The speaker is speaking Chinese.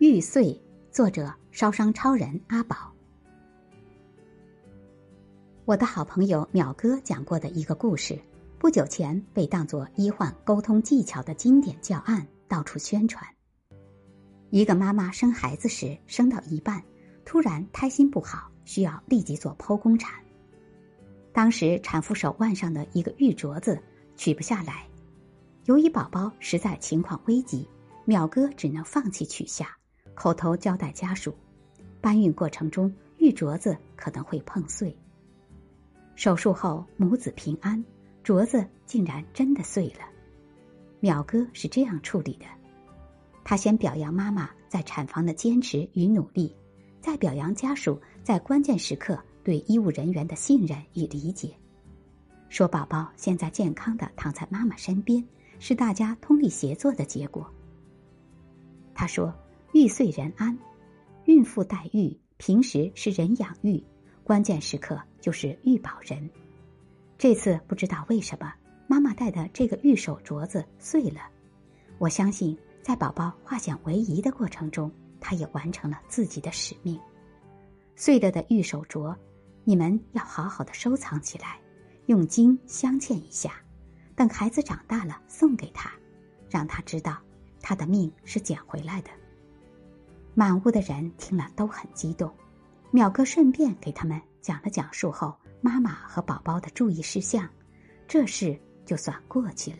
玉碎，作者烧伤超人阿宝。我的好朋友淼哥讲过的一个故事，不久前被当作医患沟通技巧的经典教案到处宣传。一个妈妈生孩子时，生到一半，突然胎心不好，需要立即做剖宫产。当时产妇手腕上的一个玉镯子取不下来，由于宝宝实在情况危急。淼哥只能放弃取下，口头交代家属，搬运过程中玉镯子可能会碰碎。手术后母子平安，镯子竟然真的碎了。淼哥是这样处理的：他先表扬妈妈在产房的坚持与努力，再表扬家属在关键时刻对医务人员的信任与理解，说宝宝现在健康的躺在妈妈身边，是大家通力协作的结果。他说：“玉碎人安，孕妇带玉，平时是人养玉，关键时刻就是玉保人。这次不知道为什么，妈妈戴的这个玉手镯子碎了。我相信，在宝宝化险为夷的过程中，他也完成了自己的使命。碎了的玉手镯，你们要好好的收藏起来，用金镶嵌一下，等孩子长大了送给他，让他知道。”他的命是捡回来的。满屋的人听了都很激动，淼哥顺便给他们讲了讲术后妈妈和宝宝的注意事项，这事就算过去了。